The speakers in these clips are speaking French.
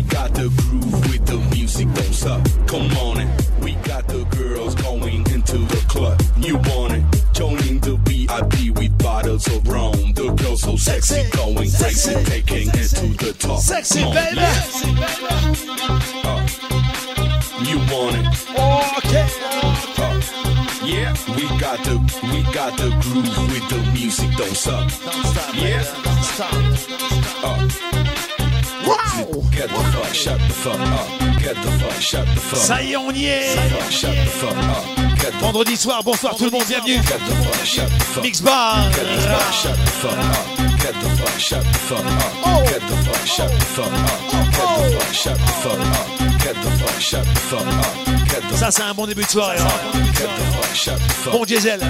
We got the groove with the music, don't suck. Come on it. We got the girls going into the club. You want it? Joining the VIP with bottles of rum. The girls so sexy, going crazy, taking it to the top. Sexy, on, baby. Uh, you want it? Okay. Uh, yeah, we got the we got the groove with the music, don't suck. Don't stop, yeah. Don't stop. Uh, Ça y est, on y est. Vendredi soir, bonsoir tout le monde, bienvenue. Mix Bar. Ça, c'est un bon début de soirée. Hein. Bon. Bon diesel.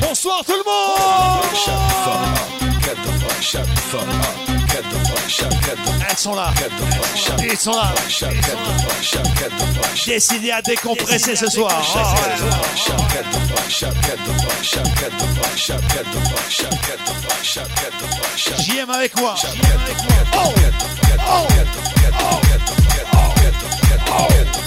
Bonsoir tout le monde. Elles sont là. Ils sont là. Décidé à décompresser ce soir. JM avec moi. Oh. Oh. Oh.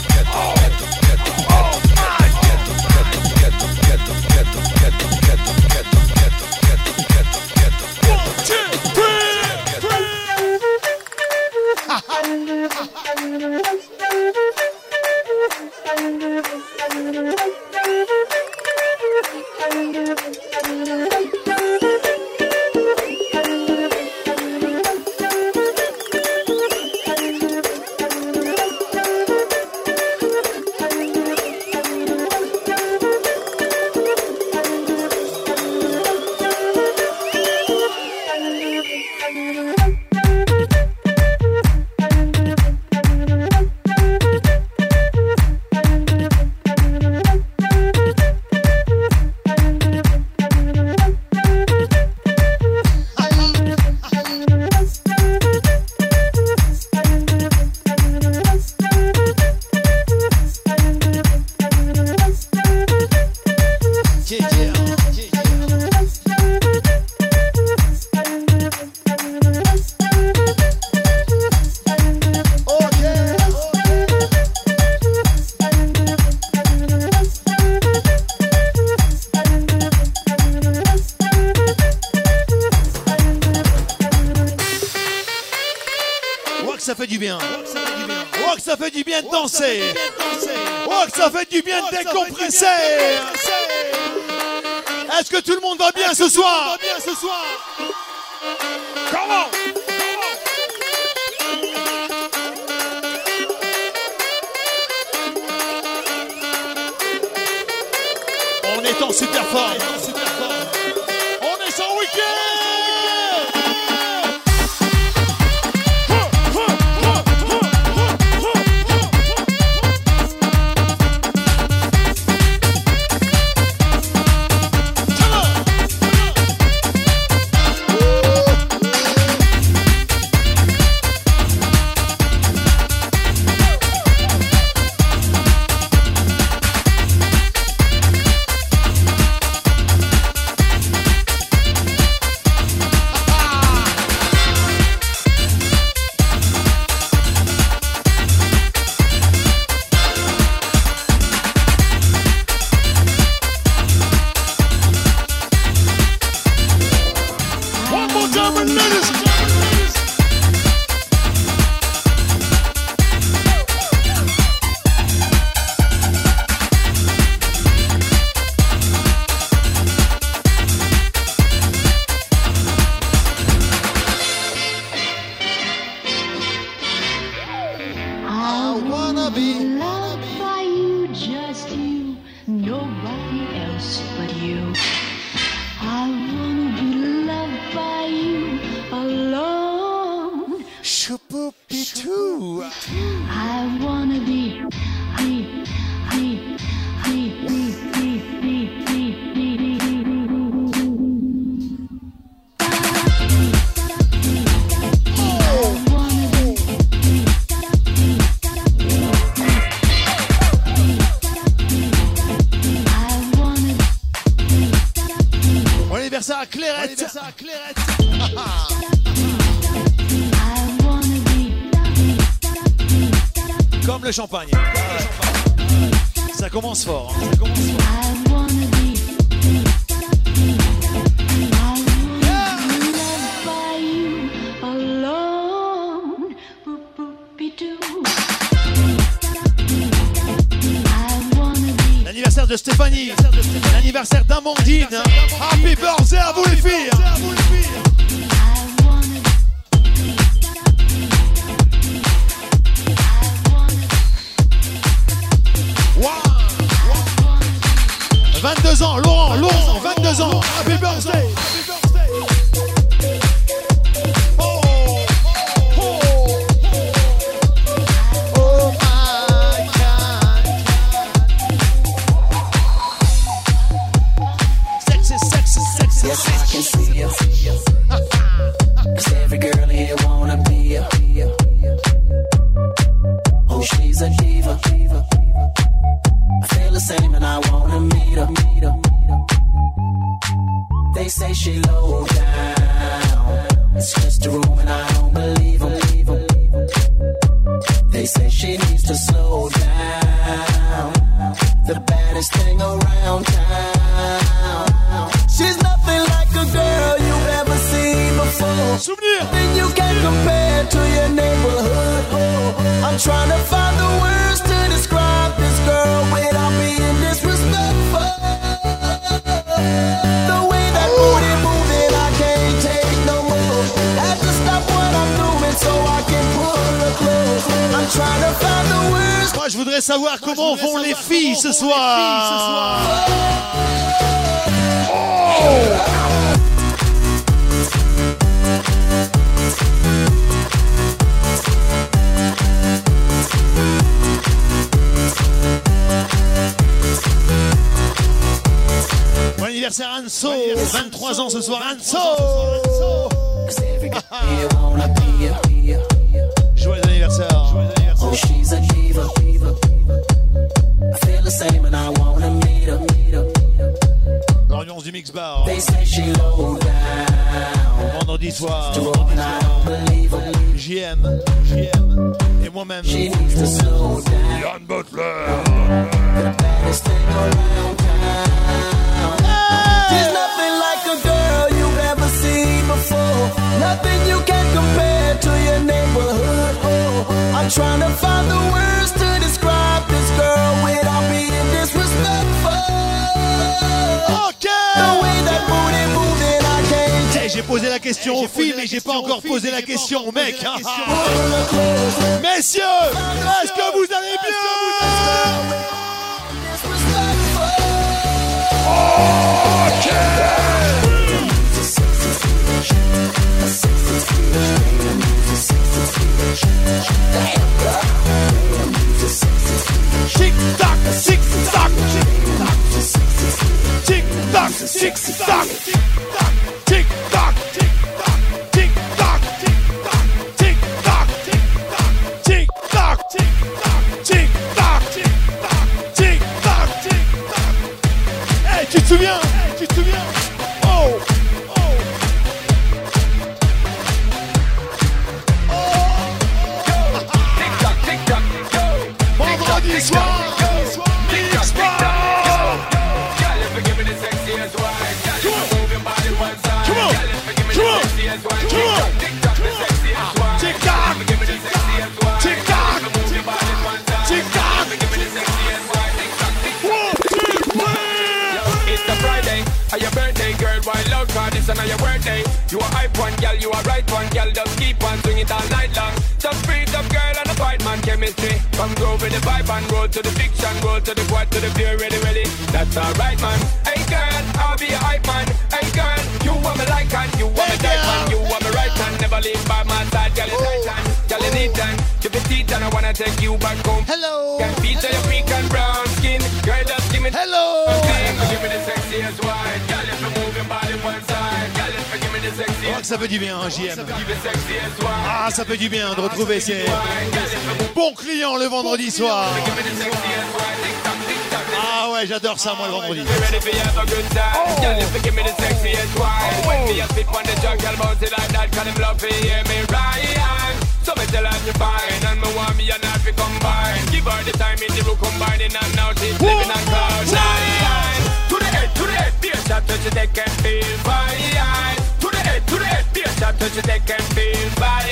22 ans, Laurent, Laurent, 22 ans. Happy birthday. Vendredi soir. To roll I believe her. JM, JM et moi-même. She needs to slow down. Yann Butler. The baddest thing around town. She's nothing like a girl you've ever seen before. Nothing you can compare to your neighborhood. Oh, I'm trying to find the words posé la question aux filles, mais j'ai pas encore posé la question aux mecs. Messieurs, est-ce que vous allez bien Tic tac, tic tac, tic tac, tic tac, tic tac, tic te souviens Tu te souviens. Oh, oh. Vendredi soir, this your birthday. You a hype one, girl. You a right one, girl. Just keep on swing it all night long. Just breathe up, girl, and a fight man chemistry. Come grow with the vibe and roll to the fiction, roll to the quad, to the fear, ready, ready. That's alright, man. Hey, girl, I'll be a hype man. Hey, girl, you want me like and you want me tight man. You want me right hand, never leave by my side, girl. It's tight hand, girl, you need time. Give it teeth and I wanna take you back home. Hello. Can feature your pink and brown skin, girl. Just give me Hello. ça fait du bien, hein, JM. Ah, ça fait du bien de retrouver ces bons clients le vendredi soir. Ah ouais, j'adore ça, moi, le vendredi. To the head, to the head, be a touch your deck and feel fine.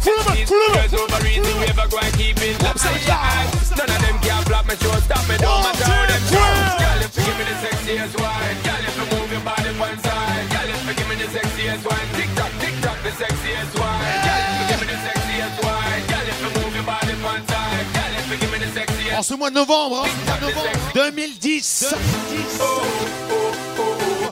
These girls over easy, we ever go and keep it alive. None of them can block me, show stop me, don't matter how them try. Girl, if you give me the sexiest wine, girl, if you move your body one side, girl, if you give me the sexiest wine, tick tock, tick tock, the sexiest wine. Girl, if you give me the sexiest wine, girl, if you move your body one side, girl, if you give me the sexiest En ce mois de novembre, hein, 2010. Et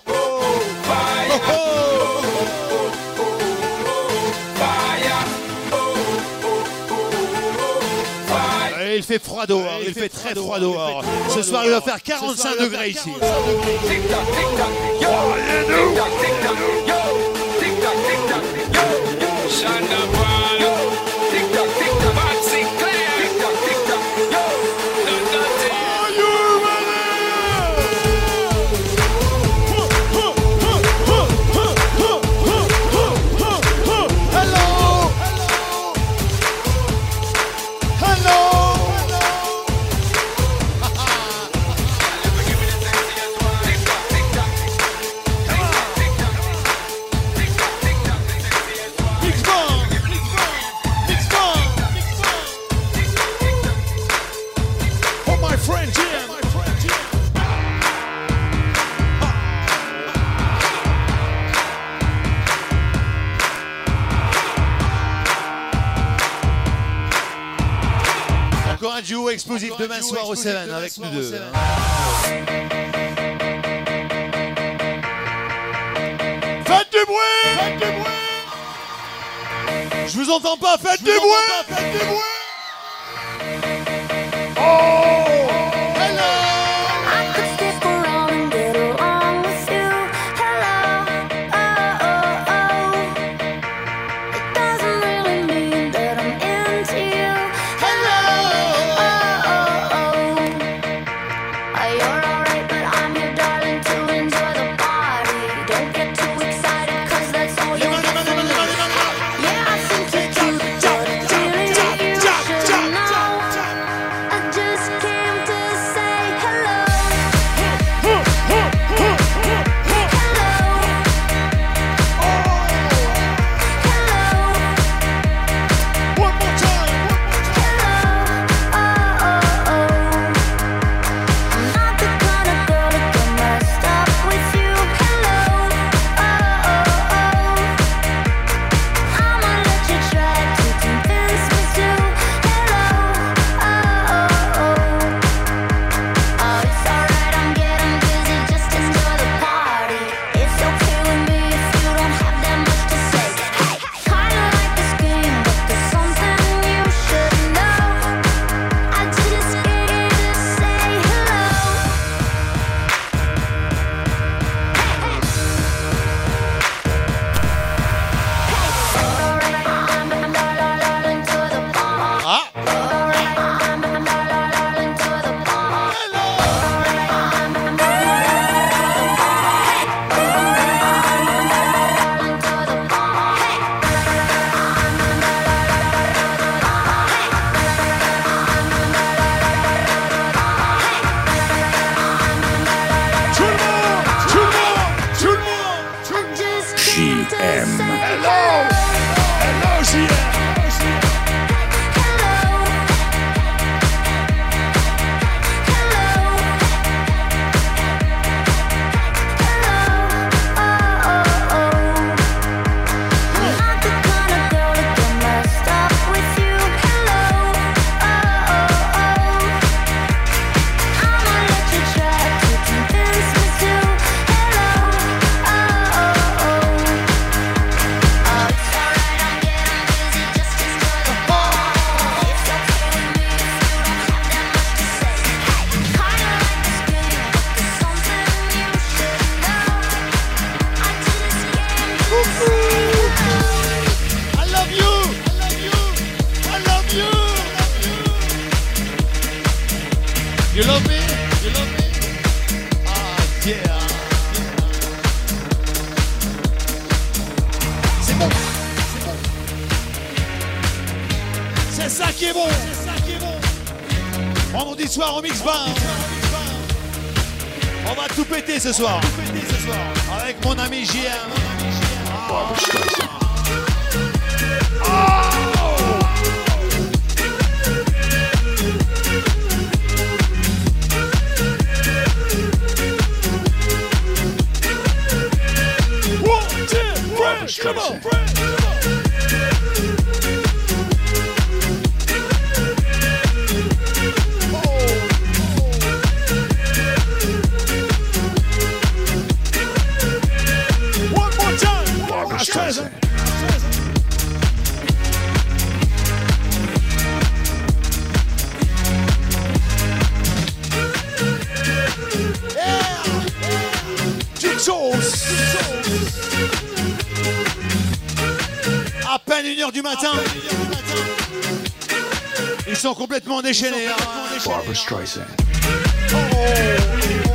il fait froid dehors, il fait très froid dehors. Ce soir, il va faire 45 degrés ici. Demain soir au 7 avec nous deux. Faites du bruit. Faites du bruit. Je vous entends pas, faites du bruit. Faites du bruit. Oh qui est bon Vendredi soir au Mix Bar. On va tout péter ce soir. Avec mon ami JM. On. Matin. Ils sont complètement déchaînés. hein. Barbara Streisand. Are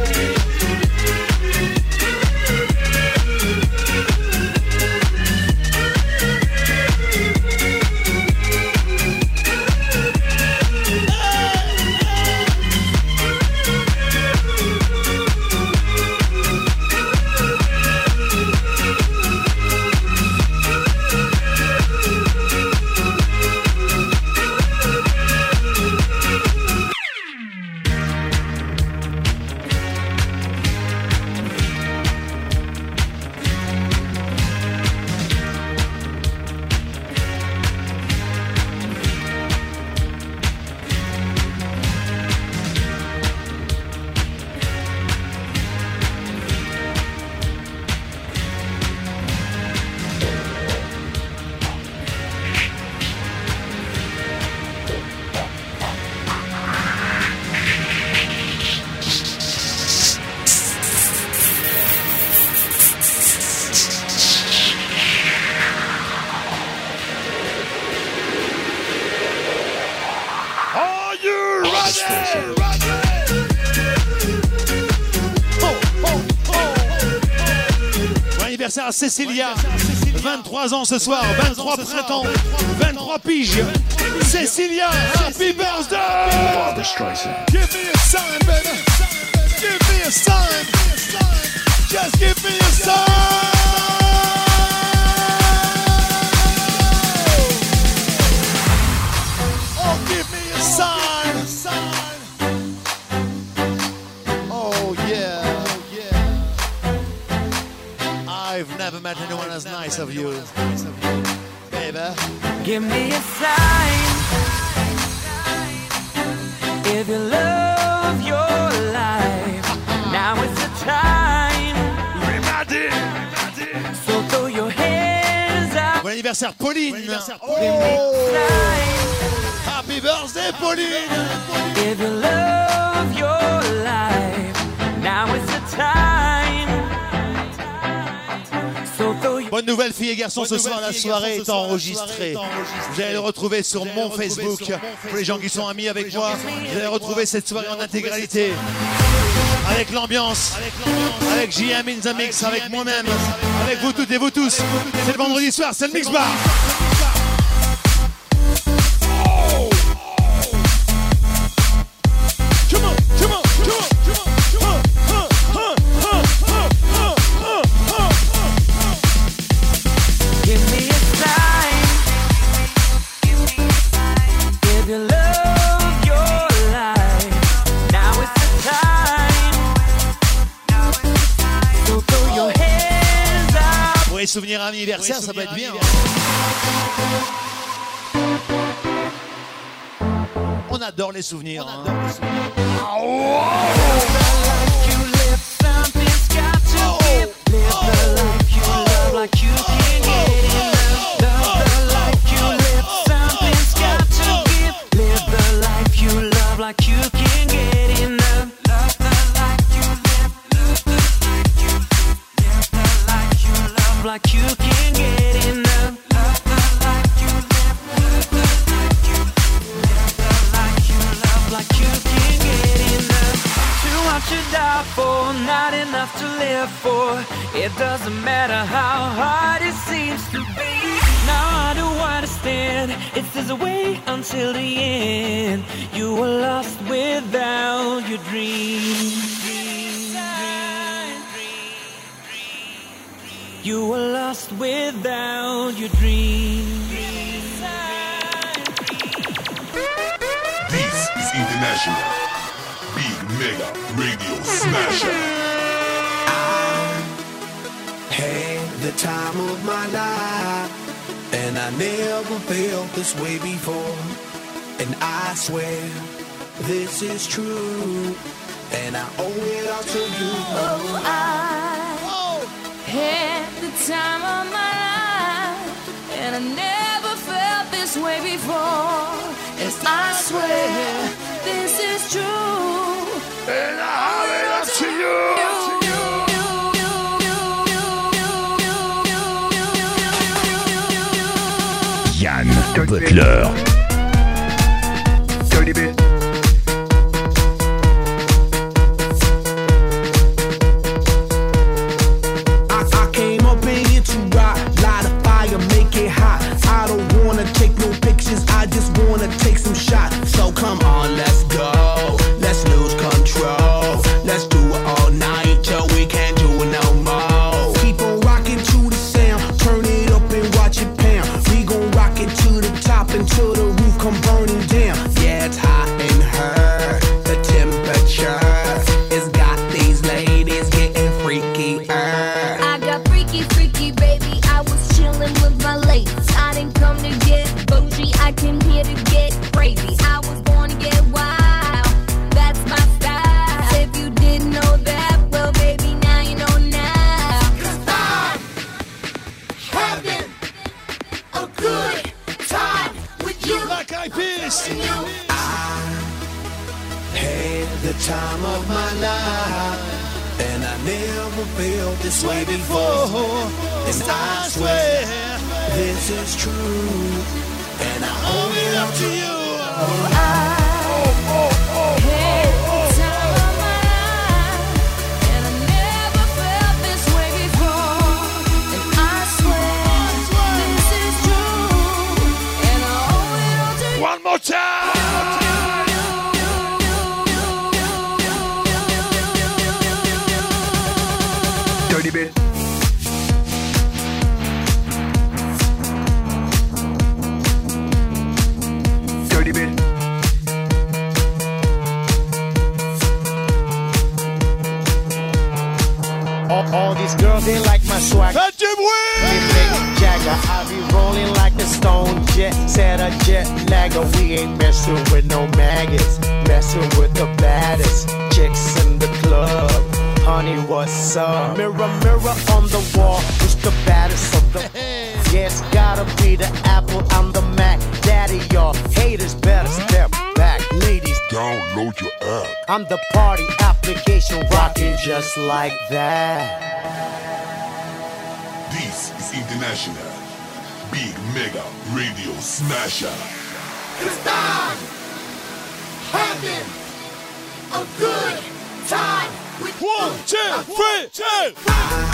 Cécilia. 23 ans ce soir, 23 printemps, 23 piges. Cécilia, happy birthday! Give me a sign, baby. Give me a sign. Just give me a sign. Of you. Baby. Give me a sign if you love your life. Now is the time. So throw your hands up. Bon anniversaire, Pauline. Oh, happy birthday, Pauline. if you love your life. Now is the time. Bonne nouvelle, filles et garçons, ce soir, la soirée est enregistrée. Vous allez le retrouver sur mon Facebook. Pour les gens qui sont amis avec moi, vous allez retrouver cette soirée en intégralité. Avec l'ambiance, avec JM in the Mix, avec moi-même, avec vous toutes et vous tous. C'est le vendredi soir, c'est le Mix Bar. Les souvenirs anniversaire, ça peut être bien. On adore les souvenirs. hein. You And I swear this is true. And I owe it all to you. Oh, I oh. had the time of my life. And I never felt this way before. Yes, I swear this is true. And I owe it all to you. Butler. I'm the party application rocking just like that. This is International Big Mega Radio Smasher. It's time having a good time. One, two, three, two.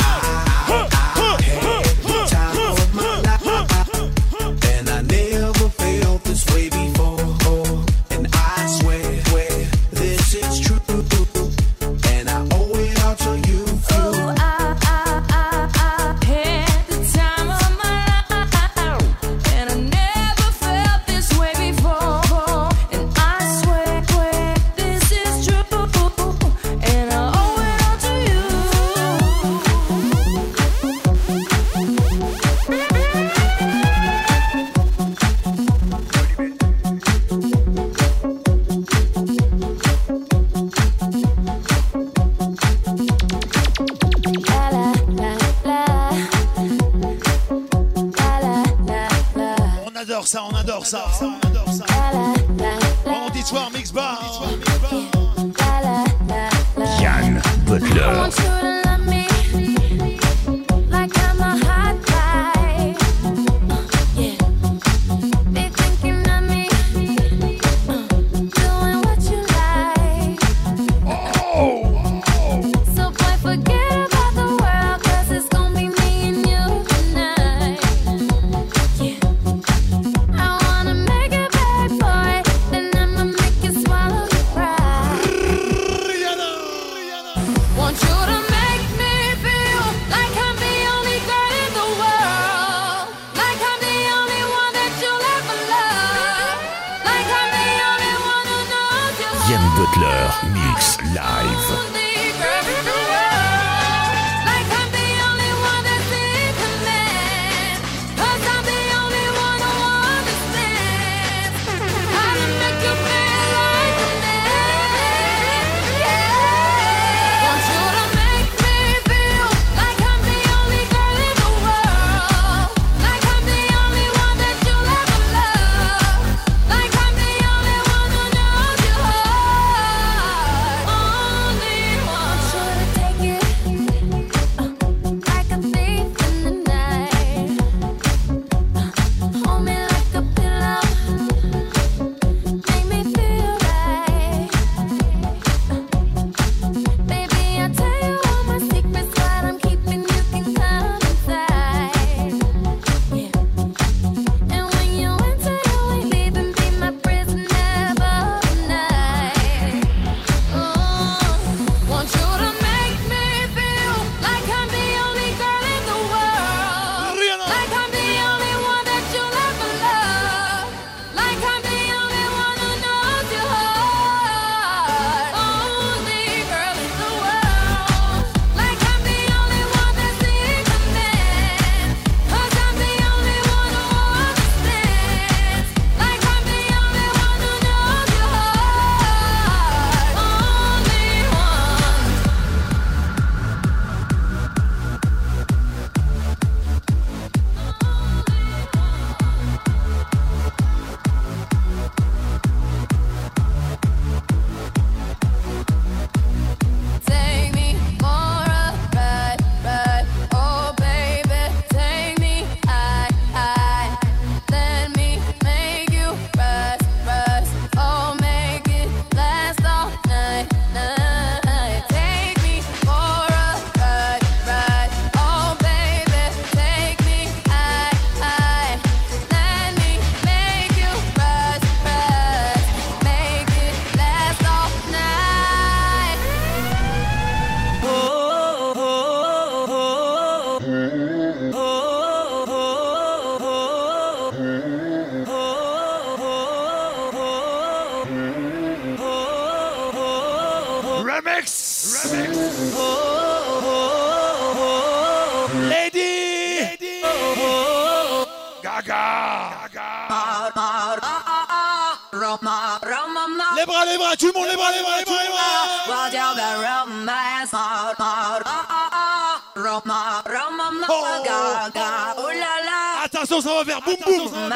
ça, on adore ça. On adore ça. Vendredi soir, mix bar. Yann Butler. Les bras, les bras, tout le les bras, les bras, les bras, les bras. Attention, ça va faire boum boum.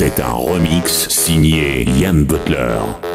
C'est un remix signé Ian Butler.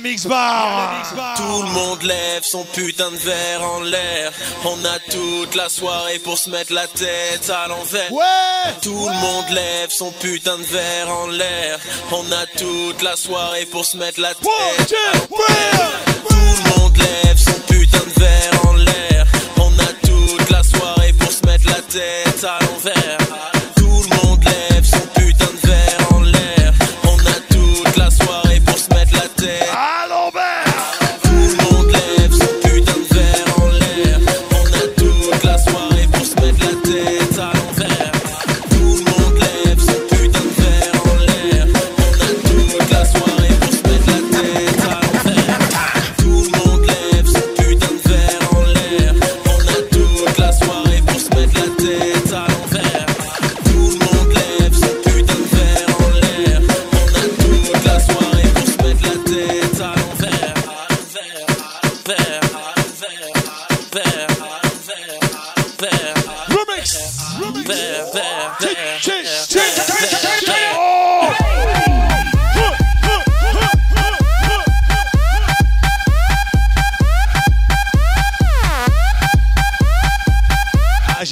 le. Tout le monde lève son putain de verre en l'air. On a toute la soirée pour se mettre la tête à l'envers. Tout le monde lève son putain de verre en l'air. On a toute la soirée pour se mettre la tête. À Tout le monde lève son putain de verre en l'air. On a toute la soirée pour se mettre la tête à l'envers.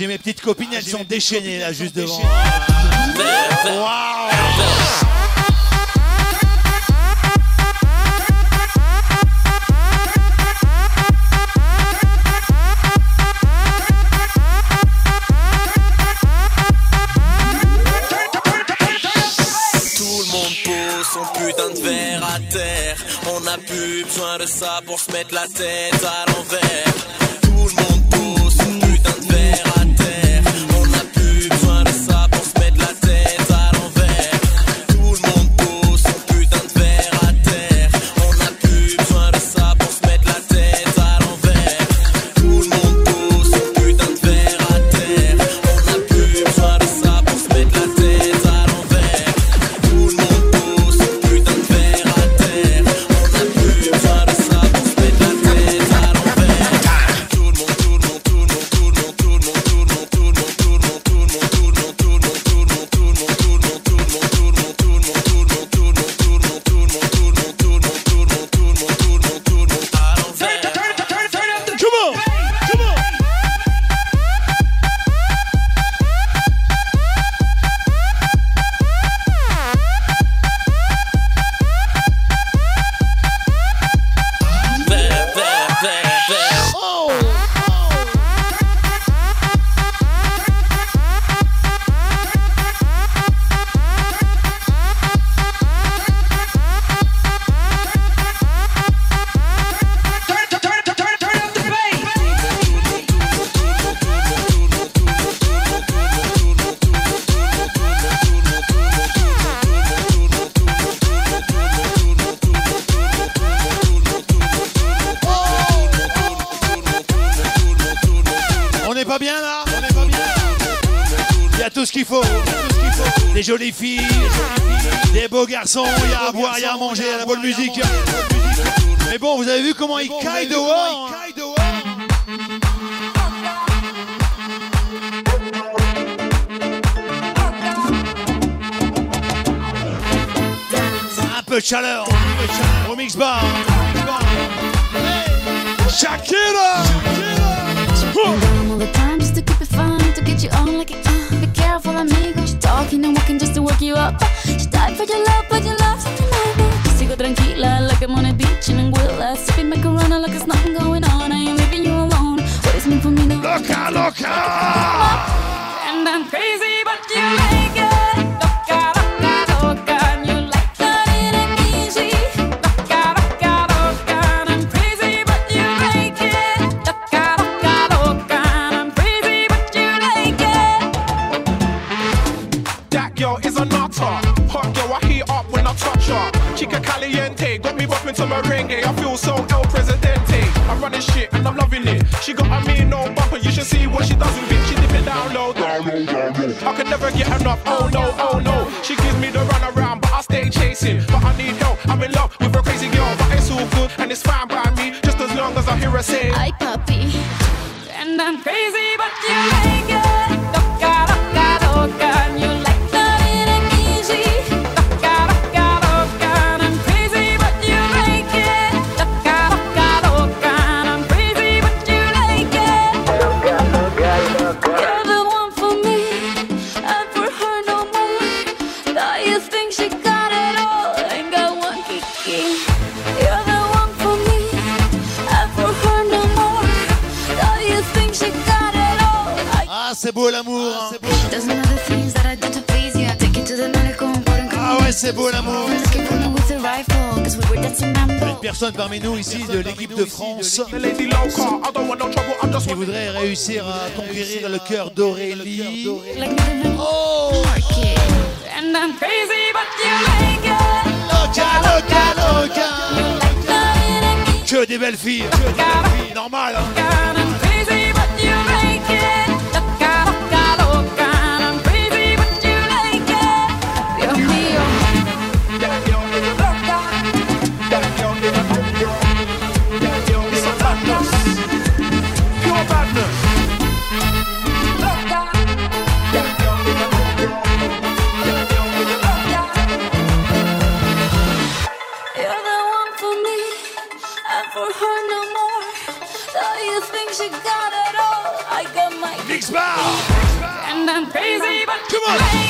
J'ai mes petites copines, elles sont déchaînées là juste devant. Waouh son putain de verre à terre. On n'a plus besoin de ça pour se mettre la tête à l'envers. faut. Des jolies filles, des beaux garçons, il y a à boire, il y a à manger, il y a la bonne musique. Mais bon, vous avez vu comment il caille dehors Un peu de chaleur au mix bar. Shakira! Shakira! full of me talking and walking just to wake you up. She died for your love, but your love's something like me. Yo sigo tranquila like I'm on a beach in Anguilla. Sipping my Corona like it's nothing going on. I'm leaving you alone. What is meant for me to Loca, loca! And I'm crazy, but you make it. Got me bopping to my merengue. I feel so El Presidente. I'm running shit and I'm loving it. She got a mean old bumper. You should see what she does with it. She dip it down low. Down, down, I can never get enough. Oh no, oh no. She gives me the run around, but I stay chasing. But I need help. I'm in love with a crazy girl, but it's all good and it's fine by me. Just as long as I hear her say, "I puppy," and I'm crazy, but you. personnes parmi nous ici de l'équipe de France qui voudraient réussir à conquérir le cœur d'Aurélie. Oh loca, loca, loca. Que des belles filles. Normal. Hein Come on.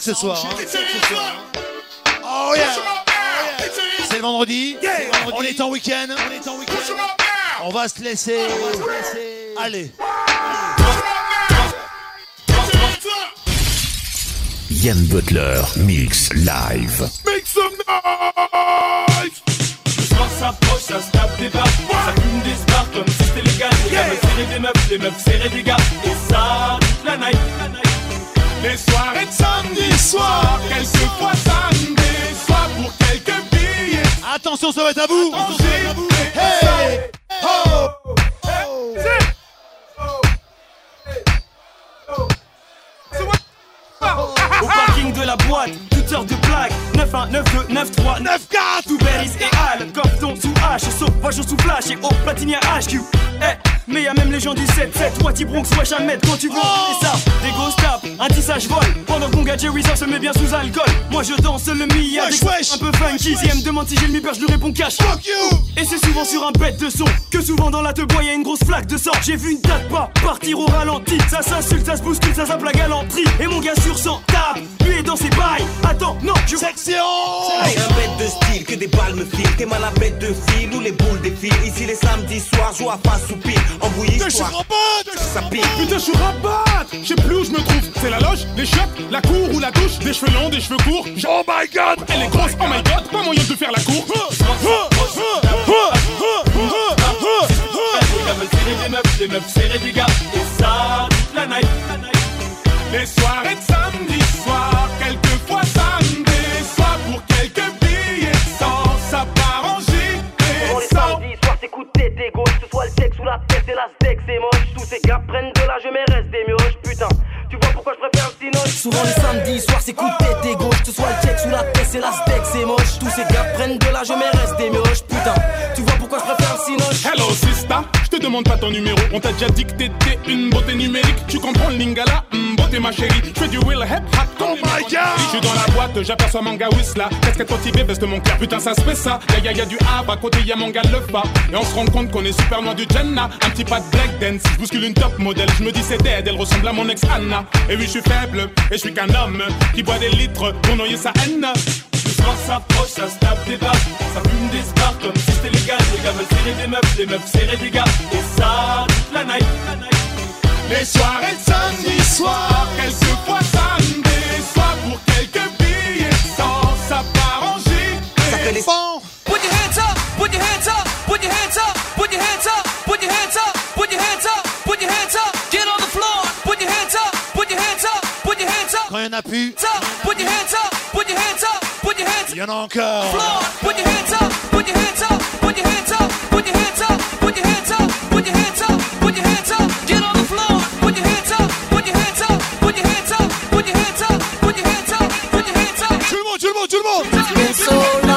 Sec ce soir. hein. Up. Oh yeah. C'est le vendredi. On est en week-end. On va se laisser. Allez. Yann Butler Mix Live. Make some noise. Le soir s'approche, ça se tape des barres Ça fume des stars comme si c'était légal Les gars veulent serrer des meufs, les meufs serrer des gars soir, quelquefois samedi soir pour quelques billets. Attention, ça va être à vous. Hey, ho, Au parking de la boîte, toutes heures de blagues. 9 1, 9 2, 9 3, 9 4 Tout et Al, Cofton sous H. Sauvage sous flash et au platine y'a HQ 7 Wati Bronx, wesh à mettre quand tu vois oh. ça Des gosses tapent, un tissage vol Pendant qu'on gars Jerry se met bien sous alcool. Moi je danse le mi un peu funky. Si me demande si j'ai le mi je lui réponds cash. Fuck you. Et c'est souvent sur un bête de son Que souvent dans la te bois y'a une grosse flaque de sang. J'ai vu une date pas partir au ralenti. Ça s'insulte, ça se bouscule, ça zappe la galanterie. Et mon gars sur 100 tape, lui est dans ses bails. Attends, non, je... Section. J'ai un bête de style, que des balles me filent. T'es mal à bête de fil ou les boules défilent. Ici les samedis soirs, joue à face soupir Embrouille histoire rabat. Ça pique. Putain, je suis rabat. Je sais plus où je me trouve. C'est la loge, les chiottes, la cour ou la douche. Des cheveux longs, des cheveux courts. Oh my god. Elle est grosse, oh my god. Pas moyen de faire la cour. Des meufs, les meufs serrer des gars Et ça, toute la night Les soirées de samedi soir, quelquefois samedi soir pour quelques billets sans ça part en gilet samedis soirs, t'écoutes tes dégos, que ou la tête et la steak, c'est moche. Tous ces gars prennent de l'âge, mais restent des mioches, putain. Tu vois pourquoi je préfère le cinoche Souvent les samedis soirs, c'est coup de tête et gauche. Que ce soit le check sous la tête, c'est la steak, c'est moche. Tous ces gars prennent de l'âge, mais restent des mioches, putain. Tu vois pourquoi je préfère le cinoche Hello sista, je te demande pas ton numéro. On t'a déjà dit que t'étais une beauté numérique. Tu comprends le lingala, Hum, beauté ma chérie. Je fais du will hip hop. Oh my god! Je suis dans la boîte, j'aperçois manga Whistla. Casquette motivée, veste mon cœur. Putain, ça se fait ça. Y'a y'a y'a du A, à côté y'a manga le fa. Et on se rend compte qu'on est super loin du Jenna. Un petit pas de break dance. Je bouscule une top modèle. Je me dis c'est dead, elle ressemble à mon ex Anna. Et oui, je suis faible, et je suis qu'un homme qui boit des litres pour noyer sa haine. Le soir s'approche, ça se tape des barres Ça fume des stars comme si c'était légal Les gars veulent serrer des meufs, les meufs serrer des gars Et ça, toute la night Les soirées de samedi soir, quelquefois samedi soir pour quelques billets sans ça part en gilet. Ça fait les Put your hands up, put your hands up, put your hands up, put your hands up, put your hands up, put your hands up, put your hands up, get on the floor, put your hands up, put your hands up, put your hands up, Quand il y en a plus, up, put your hands up, put your hands up, hands il y en a floor, put your hands up, put your hands up, put your hands up, put your hands up, put your hands up, put your hands up, put your hands up, get on the floor, put your hands up, put your hands up, put your hands up, put your hands up, put your hands up, put your hands up. Tout le monde, tout le monde, tout le monde.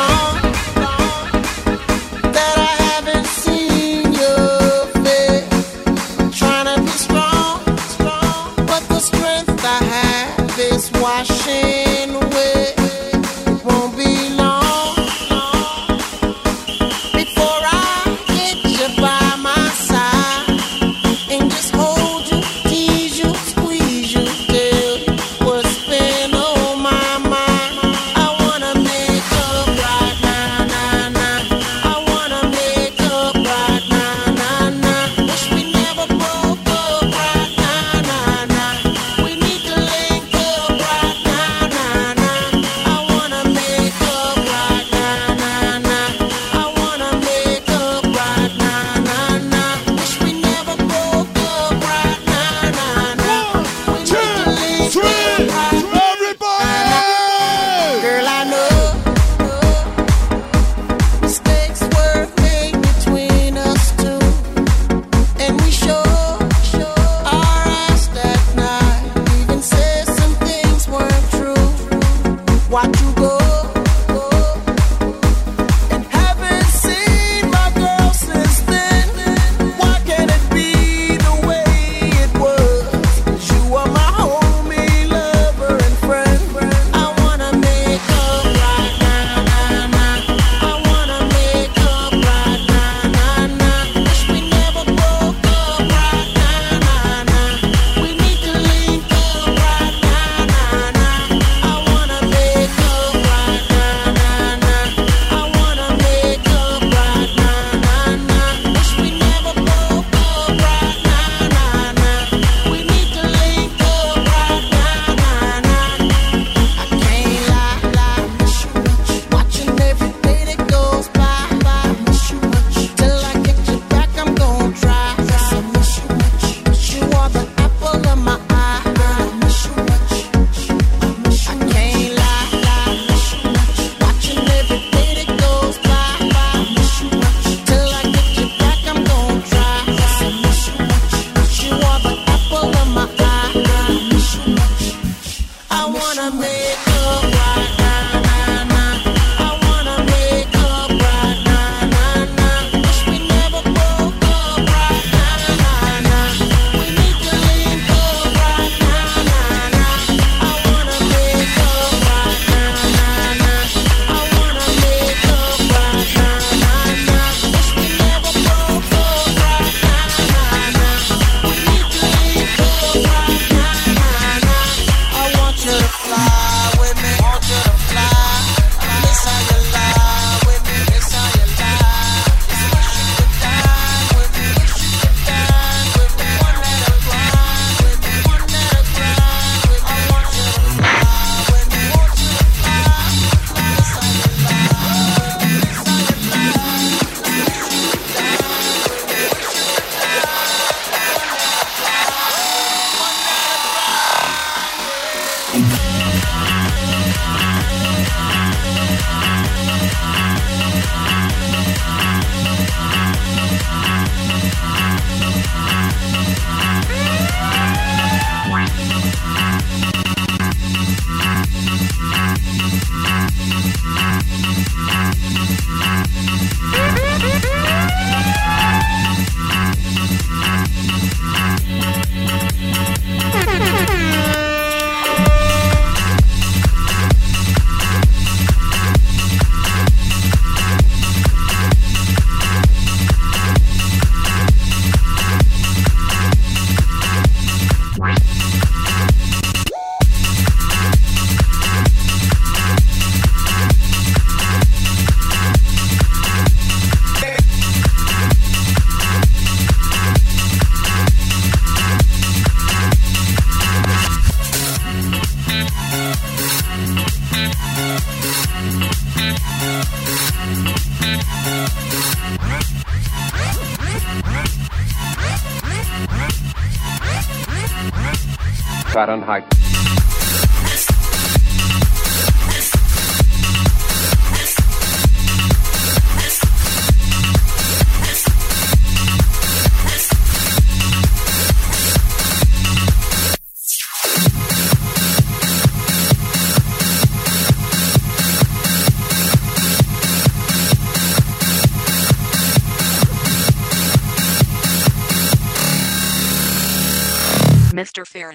heights.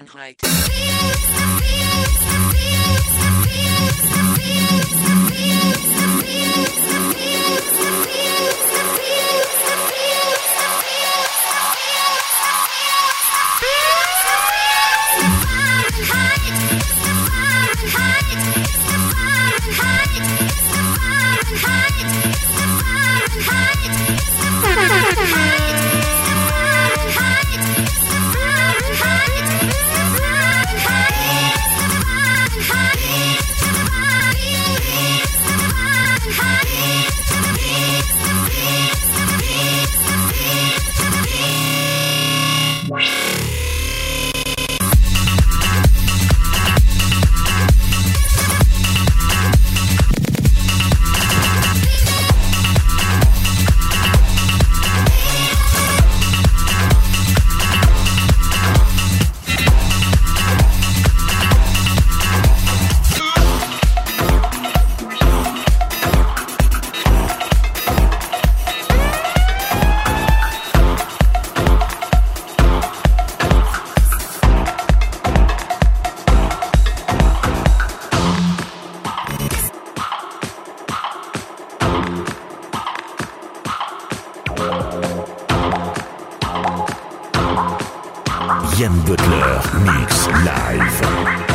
Fahrenheit. Yann Butler, mix live.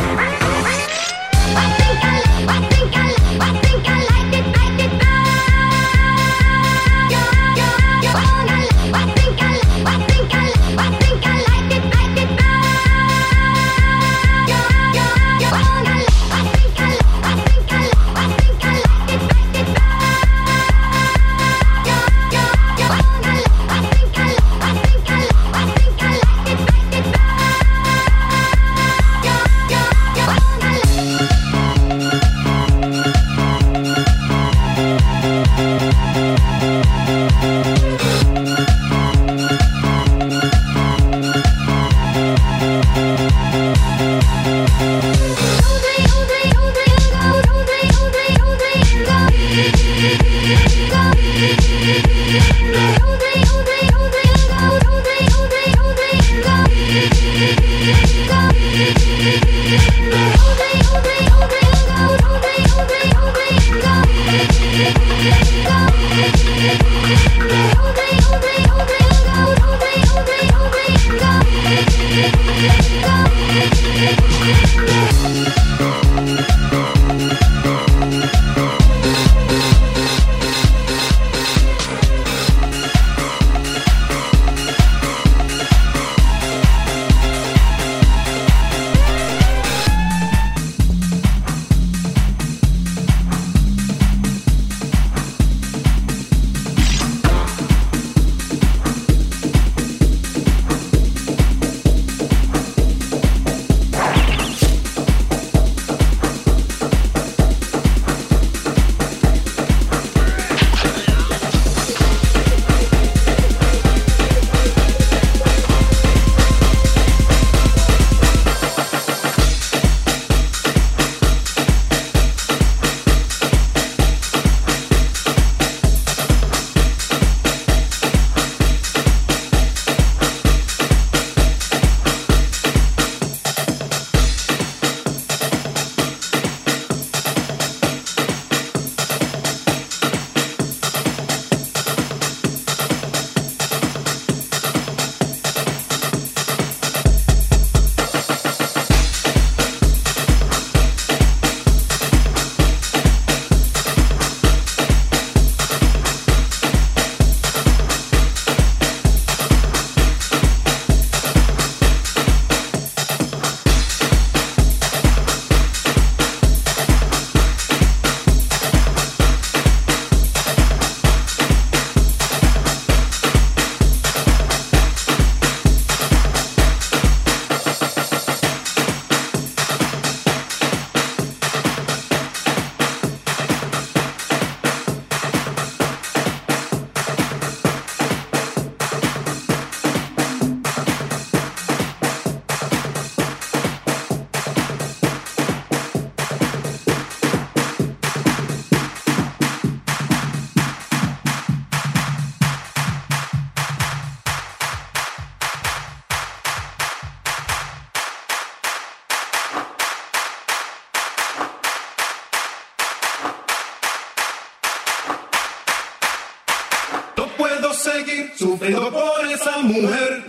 Puedo seguir sufriendo por esa mujer.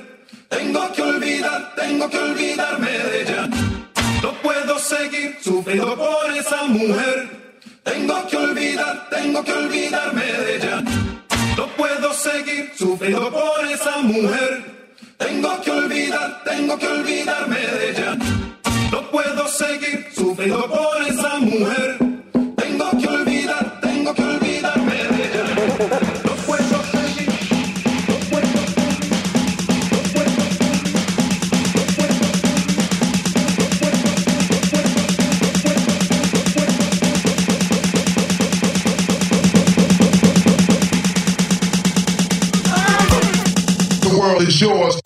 Tengo que olvidar, tengo que olvidarme de ella. No puedo seguir sufriendo por esa mujer. Tengo que olvidar, tengo que olvidarme de ella. No puedo seguir sufriendo por esa mujer. Tengo que olvidar, tengo que olvidarme de ella. No puedo seguir sufriendo por esa mujer. Yours.